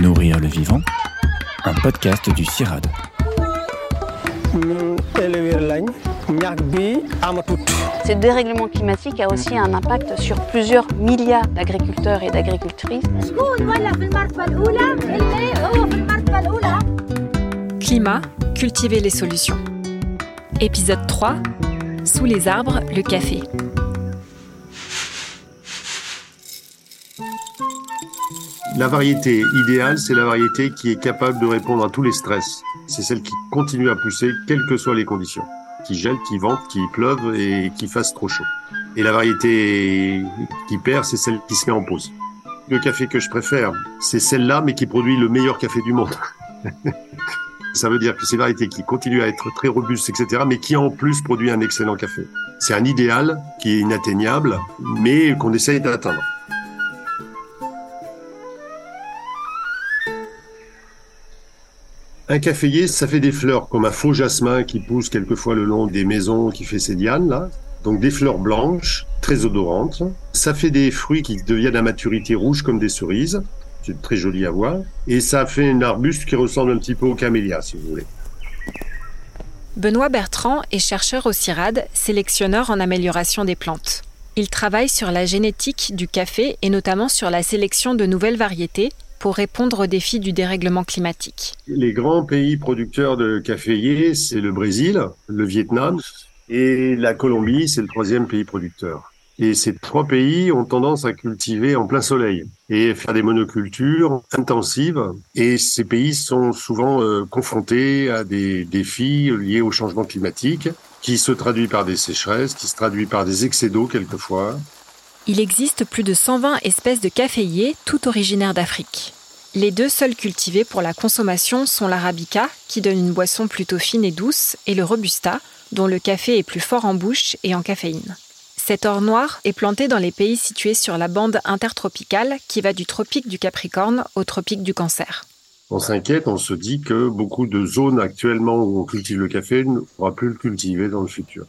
Nourrir le vivant, un podcast du CIRAD. Ce dérèglement climatique a aussi un impact sur plusieurs milliards d'agriculteurs et d'agricultrices. Climat, cultiver les solutions. Épisode 3. Sous les arbres, le café. La variété idéale, c'est la variété qui est capable de répondre à tous les stress. C'est celle qui continue à pousser, quelles que soient les conditions. Qui gèle, qui vente, qui pleuve et qui fasse trop chaud. Et la variété qui perd, c'est celle qui se met en pause. Le café que je préfère, c'est celle-là, mais qui produit le meilleur café du monde. Ça veut dire que c'est une variété qui continue à être très robuste, etc., mais qui en plus produit un excellent café. C'est un idéal qui est inatteignable, mais qu'on essaye d'atteindre. Un caféier, ça fait des fleurs comme un faux jasmin qui pousse quelquefois le long des maisons qui fait ses dianes, là. Donc des fleurs blanches, très odorantes. Ça fait des fruits qui deviennent à maturité rouge comme des cerises. C'est très joli à voir. Et ça fait un arbuste qui ressemble un petit peu au camélia, si vous voulez. Benoît Bertrand est chercheur au CIRAD, sélectionneur en amélioration des plantes. Il travaille sur la génétique du café et notamment sur la sélection de nouvelles variétés pour répondre aux défis du dérèglement climatique. Les grands pays producteurs de caféiers, c'est le Brésil, le Vietnam et la Colombie, c'est le troisième pays producteur. Et ces trois pays ont tendance à cultiver en plein soleil et faire des monocultures intensives. Et ces pays sont souvent euh, confrontés à des défis liés au changement climatique, qui se traduit par des sécheresses, qui se traduit par des excès d'eau quelquefois. Il existe plus de 120 espèces de caféiers, toutes originaires d'Afrique. Les deux seules cultivées pour la consommation sont l'arabica, qui donne une boisson plutôt fine et douce, et le robusta, dont le café est plus fort en bouche et en caféine. Cet or noir est planté dans les pays situés sur la bande intertropicale qui va du tropique du Capricorne au tropique du Cancer. On s'inquiète, on se dit que beaucoup de zones actuellement où on cultive le café ne pourra plus le cultiver dans le futur.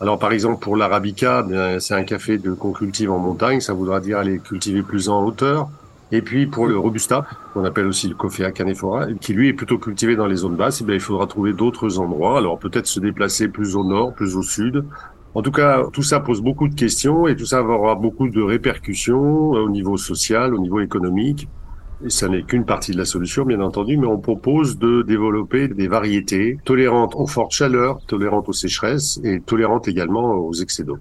Alors par exemple pour l'arabica, c'est un café qu'on cultive en montagne, ça voudra dire aller cultiver plus en hauteur. Et puis pour le robusta, qu'on appelle aussi le coffea canephora, qui lui est plutôt cultivé dans les zones basses, eh il faudra trouver d'autres endroits. Alors peut-être se déplacer plus au nord, plus au sud, en tout cas, tout ça pose beaucoup de questions et tout ça avoir beaucoup de répercussions au niveau social, au niveau économique. Ça n'est qu'une partie de la solution, bien entendu, mais on propose de développer des variétés tolérantes aux fortes chaleurs, tolérantes aux sécheresses et tolérantes également aux excès d'eau.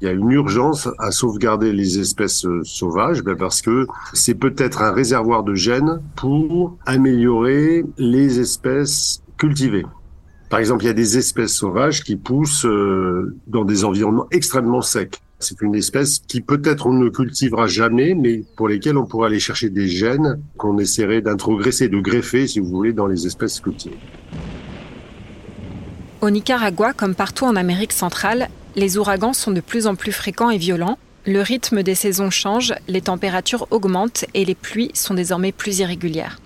Il y a une urgence à sauvegarder les espèces sauvages ben parce que c'est peut-être un réservoir de gènes pour améliorer les espèces cultivées. Par exemple, il y a des espèces sauvages qui poussent euh, dans des environnements extrêmement secs. C'est une espèce qui peut-être on ne cultivera jamais, mais pour lesquelles on pourrait aller chercher des gènes qu'on essaierait d'introgresser, de greffer, si vous voulez, dans les espèces cultivées. Au Nicaragua, comme partout en Amérique centrale, les ouragans sont de plus en plus fréquents et violents. Le rythme des saisons change, les températures augmentent et les pluies sont désormais plus irrégulières.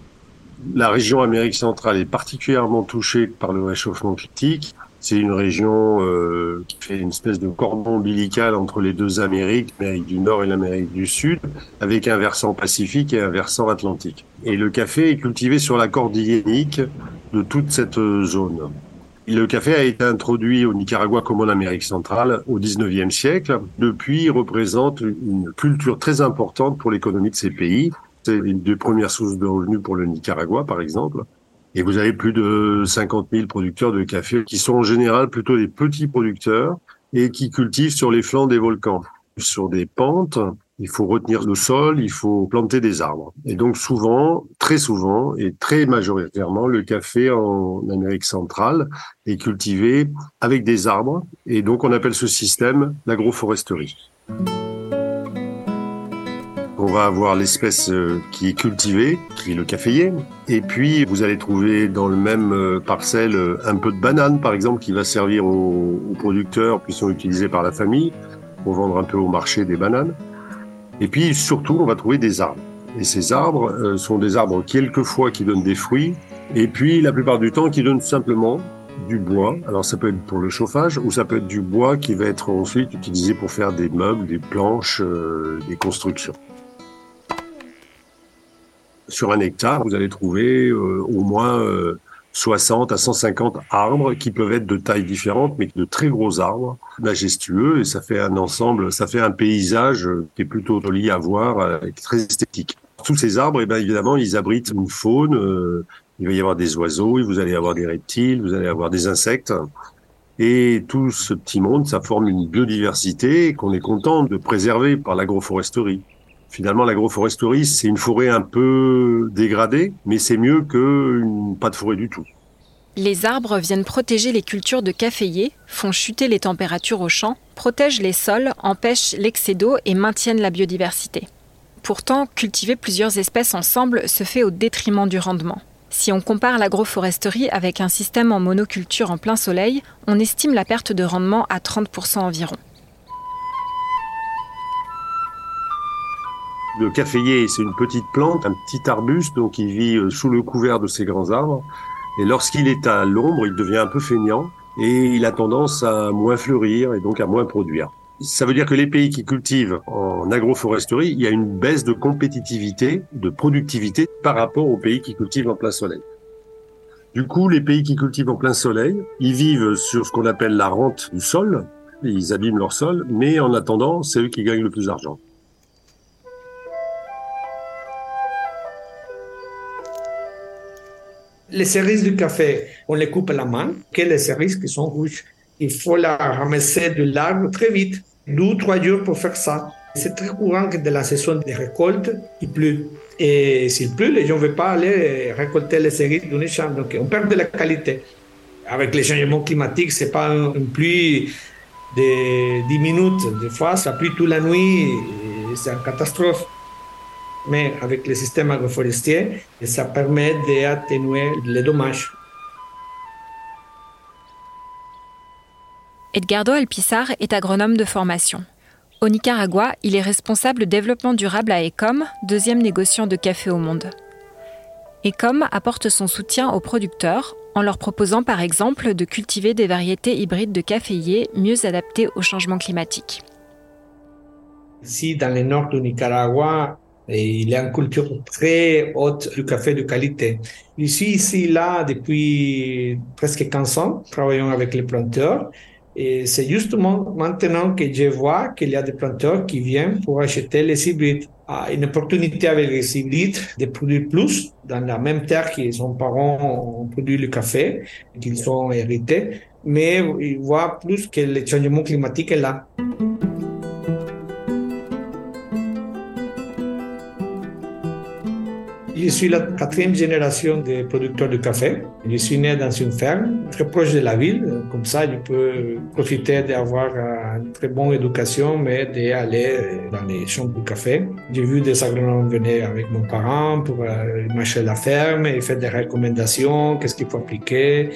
La région Amérique centrale est particulièrement touchée par le réchauffement climatique. C'est une région euh, qui fait une espèce de cordon ombilical entre les deux Amériques, l'Amérique du Nord et l'Amérique du Sud, avec un versant pacifique et un versant atlantique. Et le café est cultivé sur la corde hyénique de toute cette zone. Le café a été introduit au Nicaragua comme en Amérique centrale au 19e siècle. Depuis, il représente une culture très importante pour l'économie de ces pays. C'est une des premières sources de revenus pour le Nicaragua, par exemple. Et vous avez plus de 50 000 producteurs de café qui sont en général plutôt des petits producteurs et qui cultivent sur les flancs des volcans. Sur des pentes, il faut retenir le sol, il faut planter des arbres. Et donc souvent, très souvent et très majoritairement, le café en Amérique centrale est cultivé avec des arbres. Et donc on appelle ce système l'agroforesterie on va avoir l'espèce euh, qui est cultivée, qui est le caféier. Et puis, vous allez trouver dans le même euh, parcelle euh, un peu de banane, par exemple, qui va servir aux, producteurs, puis sont utilisés par la famille pour vendre un peu au marché des bananes. Et puis, surtout, on va trouver des arbres. Et ces arbres sont des arbres quelquefois qui donnent des fruits, et puis la plupart du temps qui donnent simplement du bois. Alors ça peut être pour le chauffage ou ça peut être du bois qui va être ensuite utilisé pour faire des meubles, des planches, des constructions. Sur un hectare, vous allez trouver au moins 60 à 150 arbres qui peuvent être de tailles différentes, mais de très gros arbres, majestueux, et ça fait un ensemble, ça fait un paysage qui est plutôt joli à voir, et très esthétique. Tous ces arbres, eh bien, évidemment, ils abritent une faune, euh, il va y avoir des oiseaux, vous allez avoir des reptiles, vous allez avoir des insectes. Et tout ce petit monde, ça forme une biodiversité qu'on est content de préserver par l'agroforesterie. Finalement, l'agroforesterie, c'est une forêt un peu dégradée, mais c'est mieux que pas de forêt du tout. Les arbres viennent protéger les cultures de caféiers, font chuter les températures au champ, protègent les sols, empêchent l'excès d'eau et maintiennent la biodiversité. Pourtant, cultiver plusieurs espèces ensemble se fait au détriment du rendement. Si on compare l'agroforesterie avec un système en monoculture en plein soleil, on estime la perte de rendement à 30% environ. Le caféier, c'est une petite plante, un petit arbuste, donc il vit euh, sous le couvert de ces grands arbres. Et lorsqu'il est à l'ombre, il devient un peu feignant et il a tendance à moins fleurir et donc à moins produire. Ça veut dire que les pays qui cultivent en agroforesterie, il y a une baisse de compétitivité, de productivité par rapport aux pays qui cultivent en plein soleil. Du coup, les pays qui cultivent en plein soleil, ils vivent sur ce qu'on appelle la rente du sol, ils abîment leur sol, mais en attendant, c'est eux qui gagnent le plus d'argent. Les cerises du café, on les coupe à la main, que les cerises qui sont rouges. Il faut la ramasser de l'arbre très vite, deux ou trois jours pour faire ça. C'est très courant que de la saison des récoltes, il pleut. Et s'il pleut, les gens ne veulent pas aller récolter les cerises d'un champ. Donc, on perd de la qualité. Avec les changements climatiques, c'est pas une pluie de 10 minutes. Des fois, ça pluie toute la nuit. C'est une catastrophe mais avec le système agroforestier, ça permet d'atténuer les dommages. Edgardo Alpissar est agronome de formation. Au Nicaragua, il est responsable développement durable à Ecom, deuxième négociant de café au monde. Ecom apporte son soutien aux producteurs en leur proposant par exemple de cultiver des variétés hybrides de caféiers mieux adaptées au changement climatique. Si dans le nord du Nicaragua, il y a une culture très haute du café de qualité. Je suis ici, là, depuis presque 15 ans, travaillant avec les planteurs. Et c'est justement maintenant que je vois qu'il y a des planteurs qui viennent pour acheter les hybrides. Ah, une opportunité avec les hybrides de produire plus dans la même terre que leurs parents ont produit le café, qu'ils ont hérité, mais ils voient plus que le changement climatique est là. Je suis la quatrième génération de producteurs de café. Je suis né dans une ferme très proche de la ville. Comme ça, je peux profiter d'avoir une très bonne éducation, mais d'aller dans les champs de café. J'ai vu des agronomes venir avec mon parent pour euh, marcher la ferme et faire des recommandations, qu'est-ce qu'il faut appliquer.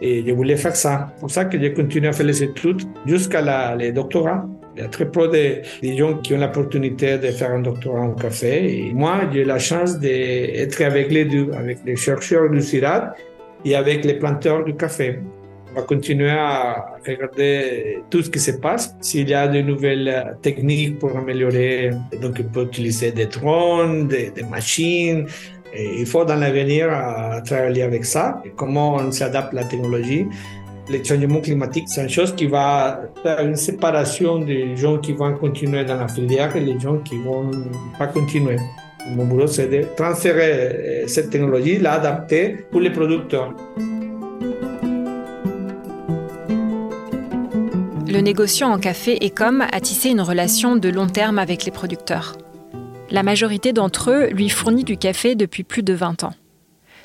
Et je voulais faire ça. C'est pour ça que j'ai continué à faire les études jusqu'à le doctorat. Il y a très peu de, gens qui ont l'opportunité de faire un doctorat en café. Et moi, j'ai la chance d'être avec les deux, avec les chercheurs du CIRAD et avec les planteurs du café. On va continuer à regarder tout ce qui se passe. S'il y a de nouvelles techniques pour améliorer, donc on peut utiliser des drones, des, machines. Il faut dans l'avenir travailler avec ça. comment on s'adapte à la technologie le changement climatique, c'est une chose qui va faire une séparation des gens qui vont continuer dans la filière et les gens qui vont pas continuer. Mon boulot, c'est de transférer euh, cette technologie, l'adapter pour les producteurs. Le négociant en café Ecom a tissé une relation de long terme avec les producteurs. La majorité d'entre eux lui fournit du café depuis plus de 20 ans.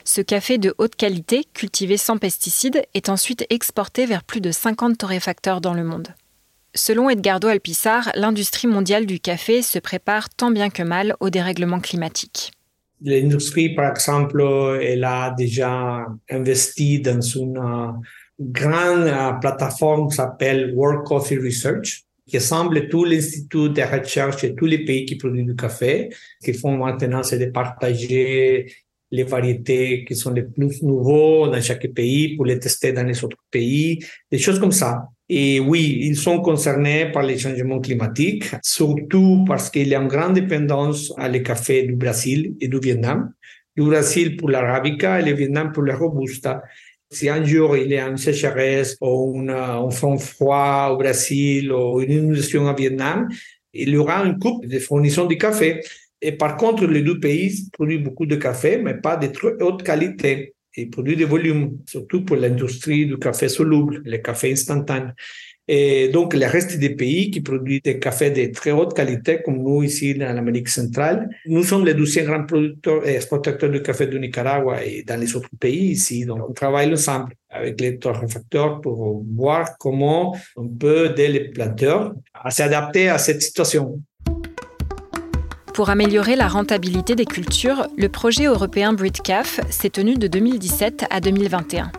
Ce café de haute qualité, cultivé sans pesticides, est ensuite exporté vers plus de 50 torréfacteurs dans le monde. Selon Edgardo Alpissar, l'industrie mondiale du café se prépare tant bien que mal au dérèglement climatique. L'industrie, par exemple, elle a déjà investi dans une euh, grande euh, plateforme qui s'appelle World Coffee Research, qui rassemble tous les instituts de recherche et tous les pays qui produisent du café. Qu'ils font maintenant, c'est de partager les variétés qui sont les plus nouveaux dans chaque pays pour les tester dans les autres pays, des choses comme ça. Et oui, ils sont concernés par les changements climatiques, surtout parce qu'il y a une grande dépendance à le café du Brésil et du Vietnam. Du Brésil pour l'arabica et le Vietnam pour la robusta. Si un jour il y a une sécheresse ou un front froid au Brésil ou une inondation au Vietnam, il y aura une coupe de fournition de café. Et par contre, les deux pays produisent beaucoup de café, mais pas de très haute qualité. Ils produisent des volumes, surtout pour l'industrie du café soluble, le café instantané. Et donc, le reste des pays qui produisent des cafés de très haute qualité, comme nous ici dans l'Amérique centrale, nous sommes les douzièmes grands producteurs et exportateurs de café du Nicaragua et dans les autres pays ici. Donc, on travaille ensemble avec les torréfacteurs pour voir comment on peut, dès les planteurs, s'adapter à cette situation. Pour améliorer la rentabilité des cultures, le projet européen BreedCaf s'est tenu de 2017 à 2021.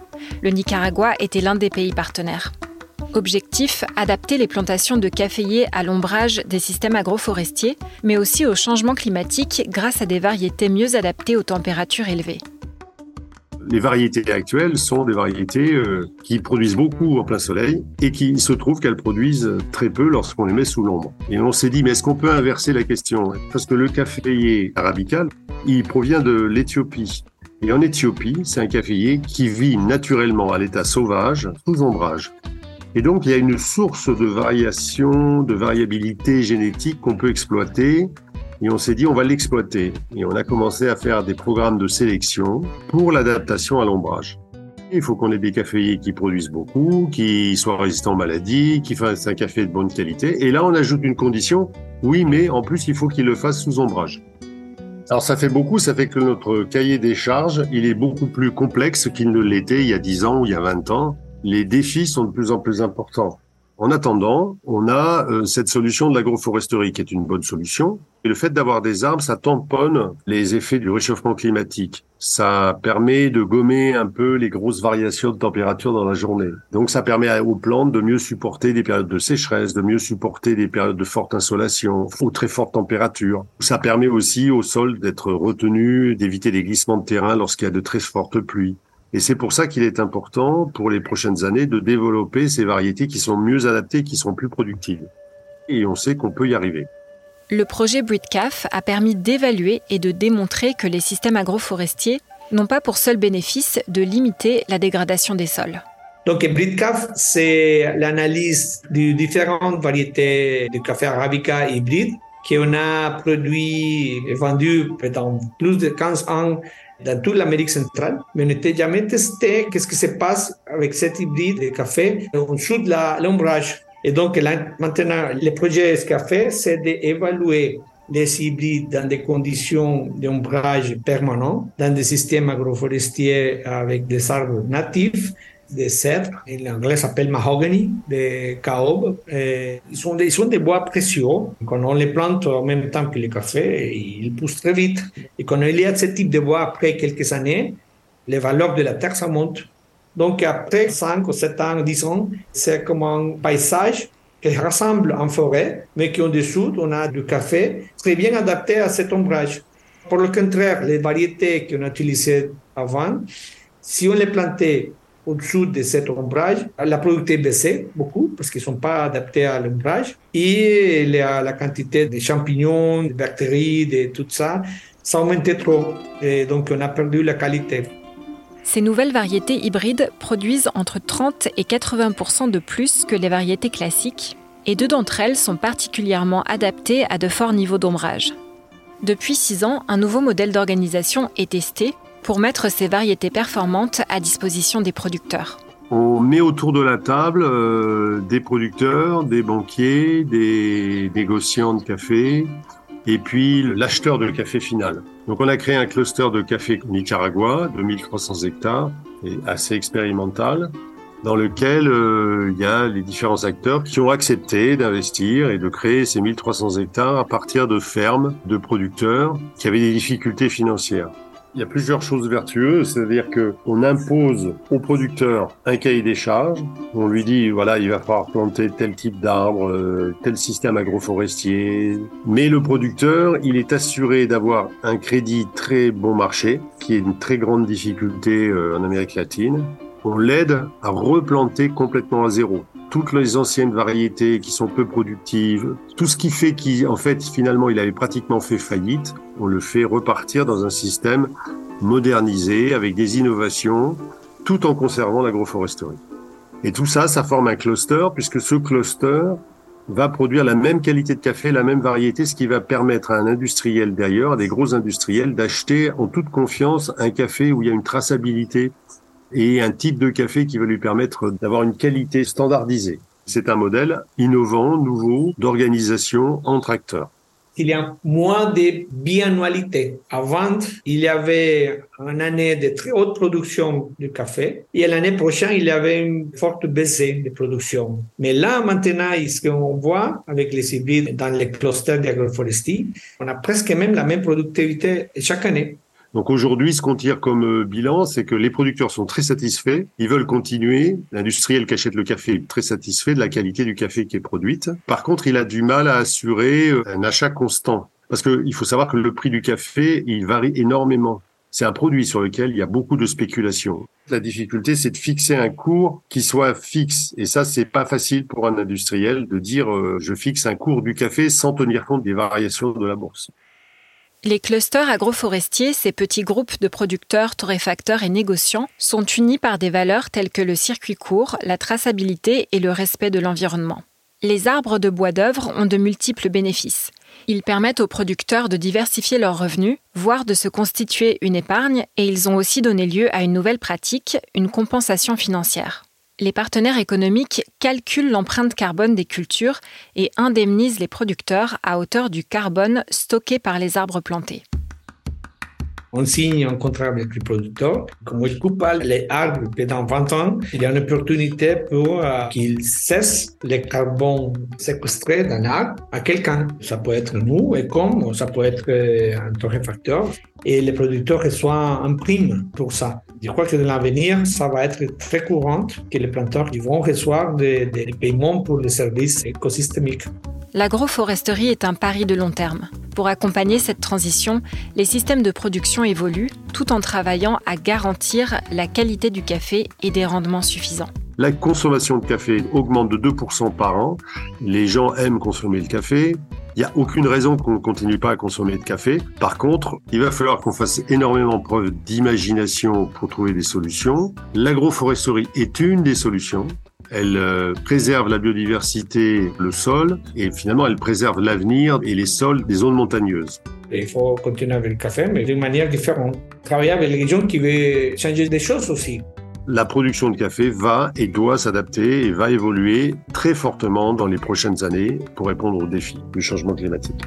Le Nicaragua était l'un des pays partenaires. Objectif adapter les plantations de caféiers à l'ombrage des systèmes agroforestiers, mais aussi au changement climatique grâce à des variétés mieux adaptées aux températures élevées les variétés actuelles sont des variétés euh, qui produisent beaucoup en plein soleil et qui se trouve qu'elles produisent très peu lorsqu'on les met sous l'ombre. Et on s'est dit, mais est-ce qu'on peut inverser la question? Parce que le caféier arabical, il provient de l'Éthiopie. Et en Éthiopie, c'est un caféier qui vit naturellement à l'état sauvage, sous ombrage. Et donc, il y a une source de variation, de variabilité génétique qu'on peut exploiter et on s'est dit, on va l'exploiter. Et on a commencé à faire des programmes de sélection pour l'adaptation à l'ombrage. Il faut qu'on ait des caféiers qui produisent beaucoup, qui soient résistants aux maladies, qui fassent un café de bonne qualité. Et là, on ajoute une condition. Oui, mais en plus, il faut qu'il le fasse sous ombrage. Alors ça fait beaucoup, ça fait que notre cahier des charges, il est beaucoup plus complexe qu'il ne l'était il y a 10 ans ou il y a 20 ans. Les défis sont de plus en plus importants. En attendant, on a euh, cette solution de l'agroforesterie qui est une bonne solution. Et le fait d'avoir des arbres, ça tamponne les effets du réchauffement climatique. Ça permet de gommer un peu les grosses variations de température dans la journée. Donc ça permet aux plantes de mieux supporter des périodes de sécheresse, de mieux supporter des périodes de forte insolation ou très forte température. Ça permet aussi au sol d'être retenu, d'éviter les glissements de terrain lorsqu'il y a de très fortes pluies. Et c'est pour ça qu'il est important pour les prochaines années de développer ces variétés qui sont mieux adaptées, qui sont plus productives. Et on sait qu'on peut y arriver. Le projet BreedCaf a permis d'évaluer et de démontrer que les systèmes agroforestiers n'ont pas pour seul bénéfice de limiter la dégradation des sols. Donc, BreedCaf, c'est l'analyse de différentes variétés de café arabica hybride qu'on a produit et vendu pendant plus de 15 ans dans toute l'Amérique centrale, mais on n'était jamais testé qu'est-ce qui se passe avec cet hybride de café en dessous de l'ombrage. Et donc maintenant, le projet fait, c'est d'évaluer les hybrides dans des conditions d'ombrage permanent, dans des systèmes agroforestiers avec des arbres natifs, des cèdres, en anglais s'appelle mahogany, des caob. Ils sont, des, ils sont des bois précieux. Quand on les plante en même temps que le café, ils poussent très vite. Et quand il y a ce type de bois après quelques années, les valeurs de la terre, ça monte. Donc après 5 ou 7 ans, 10 ans, c'est comme un paysage qui ressemble à une forêt, mais qui en dessous, on a du café très bien adapté à cet ombrage. Pour le contraire, les variétés qu'on a utilisées avant, si on les plantait au-dessous de cet ombrage, la productivité baissait beaucoup parce qu'ils ne sont pas adaptés à l'ombrage. Et la, quantité de champignons, de bactéries, de tout ça, ça augmentait trop. Et donc on a perdu la qualité. Ces nouvelles variétés hybrides produisent entre 30 et 80% de plus que les variétés classiques. Et deux d'entre elles sont particulièrement adaptées à de forts niveaux d'ombrage. Depuis six ans, un nouveau modèle d'organisation est testé pour mettre ces variétés performantes à disposition des producteurs. On met autour de la table euh, des producteurs, des banquiers, des négociants de café et puis l'acheteur de café final. Donc on a créé un cluster de café Nicaragua de 1300 hectares assez expérimental dans lequel euh, il y a les différents acteurs qui ont accepté d'investir et de créer ces 1300 hectares à partir de fermes de producteurs qui avaient des difficultés financières. Il y a plusieurs choses vertueuses, c'est-à-dire que on impose au producteur un cahier des charges. On lui dit voilà, il va falloir planter tel type d'arbre, euh, tel système agroforestier. Mais le producteur, il est assuré d'avoir un crédit très bon marché, qui est une très grande difficulté euh, en Amérique latine. On l'aide à replanter complètement à zéro toutes les anciennes variétés qui sont peu productives, tout ce qui fait qu'en fait, finalement, il avait pratiquement fait faillite, on le fait repartir dans un système modernisé avec des innovations, tout en conservant l'agroforesterie. Et tout ça, ça forme un cluster, puisque ce cluster va produire la même qualité de café, la même variété, ce qui va permettre à un industriel d'ailleurs, à des gros industriels, d'acheter en toute confiance un café où il y a une traçabilité et un type de café qui va lui permettre d'avoir une qualité standardisée. C'est un modèle innovant, nouveau, d'organisation entre acteurs il y a moins de biannualité. Avant, il y avait une année de très haute production de café et l'année prochaine, il y avait une forte baisse de production. Mais là, maintenant, ce qu'on voit avec les hybrides dans les clusters d'agroforesterie, on a presque même la même productivité chaque année. Donc aujourd'hui, ce qu'on tire comme euh, bilan, c'est que les producteurs sont très satisfaits, ils veulent continuer. L'industriel qui achète le café est très satisfait de la qualité du café qui est produite. Par contre, il a du mal à assurer euh, un achat constant. Parce qu'il faut savoir que le prix du café, il varie énormément. C'est un produit sur lequel il y a beaucoup de spéculation. La difficulté, c'est de fixer un cours qui soit fixe. Et ça, c'est pas facile pour un industriel de dire euh, je fixe un cours du café sans tenir compte des variations de la bourse. Les clusters agroforestiers, ces petits groupes de producteurs, torréfacteurs et négociants, sont unis par des valeurs telles que le circuit court, la traçabilité et le respect de l'environnement. Les arbres de bois d'œuvre ont de multiples bénéfices. Ils permettent aux producteurs de diversifier leurs revenus, voire de se constituer une épargne, et ils ont aussi donné lieu à une nouvelle pratique, une compensation financière les partenaires économiques calculent l'empreinte carbone des cultures et indemnisent les producteurs à hauteur du carbone stocké par les arbres plantés. On signe un contrat avec le producteur. Comme il coupe les arbres pendant 20 ans, il y a une opportunité pour euh, qu'il cesse le carbone séquestré d'un arbre à quelqu'un. Ça peut être nous, et comme ça peut être euh, un torréfacteur. Et le producteur reçoit un prime pour ça. Je crois que dans l'avenir, ça va être très courant que les planteurs vont recevoir des, des paiements pour les services écosystémiques. L'agroforesterie est un pari de long terme. Pour accompagner cette transition, les systèmes de production évoluent tout en travaillant à garantir la qualité du café et des rendements suffisants. La consommation de café augmente de 2% par an. Les gens aiment consommer le café. Il n'y a aucune raison qu'on ne continue pas à consommer de café. Par contre, il va falloir qu'on fasse énormément preuve d'imagination pour trouver des solutions. L'agroforesterie est une des solutions. Elle euh, préserve la biodiversité, le sol, et finalement, elle préserve l'avenir et les sols des zones montagneuses. Il faut continuer avec le café, mais d'une manière différente. Travailler avec les gens qui veulent changer des choses aussi. La production de café va et doit s'adapter et va évoluer très fortement dans les prochaines années pour répondre aux défis du changement climatique.